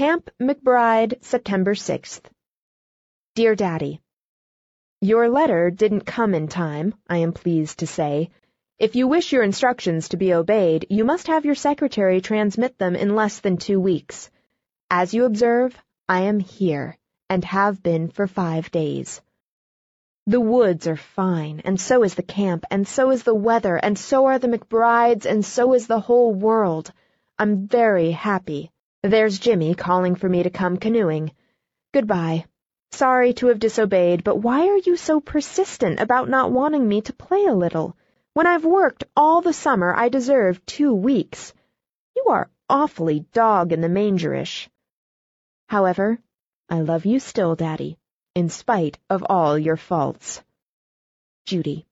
Camp McBride, September 6th. Dear Daddy, Your letter didn't come in time, I am pleased to say. If you wish your instructions to be obeyed, you must have your secretary transmit them in less than two weeks. As you observe, I am here, and have been for five days. The woods are fine, and so is the camp, and so is the weather, and so are the McBrides, and so is the whole world. I'm very happy. There's Jimmie calling for me to come canoeing. Goodbye. Sorry to have disobeyed, but why are you so persistent about not wanting me to play a little? When I've worked all the summer, I deserve two weeks. You are awfully dog-in-the-mangerish. However, I love you still, Daddy, in spite of all your faults. Judy